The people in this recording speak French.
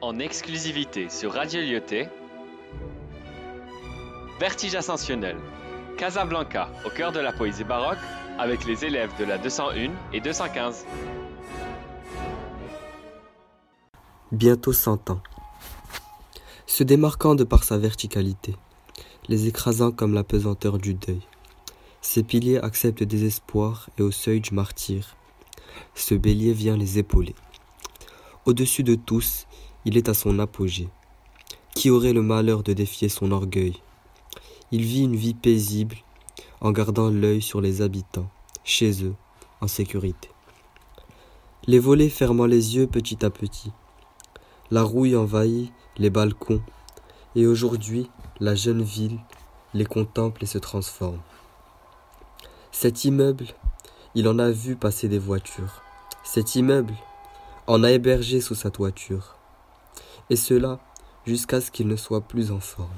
en exclusivité sur Radio Lyoté. Vertige ascensionnel. Casablanca, au cœur de la poésie baroque, avec les élèves de la 201 et 215. Bientôt cent ans. Se démarquant de par sa verticalité, les écrasant comme la pesanteur du deuil, ces piliers acceptent le désespoir et au seuil du martyr, ce bélier vient les épauler. Au-dessus de tous, il est à son apogée. Qui aurait le malheur de défier son orgueil Il vit une vie paisible en gardant l'œil sur les habitants, chez eux, en sécurité. Les volets fermant les yeux petit à petit. La rouille envahit les balcons, et aujourd'hui la jeune ville les contemple et se transforme. Cet immeuble, il en a vu passer des voitures. Cet immeuble en a hébergé sous sa toiture. Et cela jusqu'à ce qu'il ne soit plus en forme.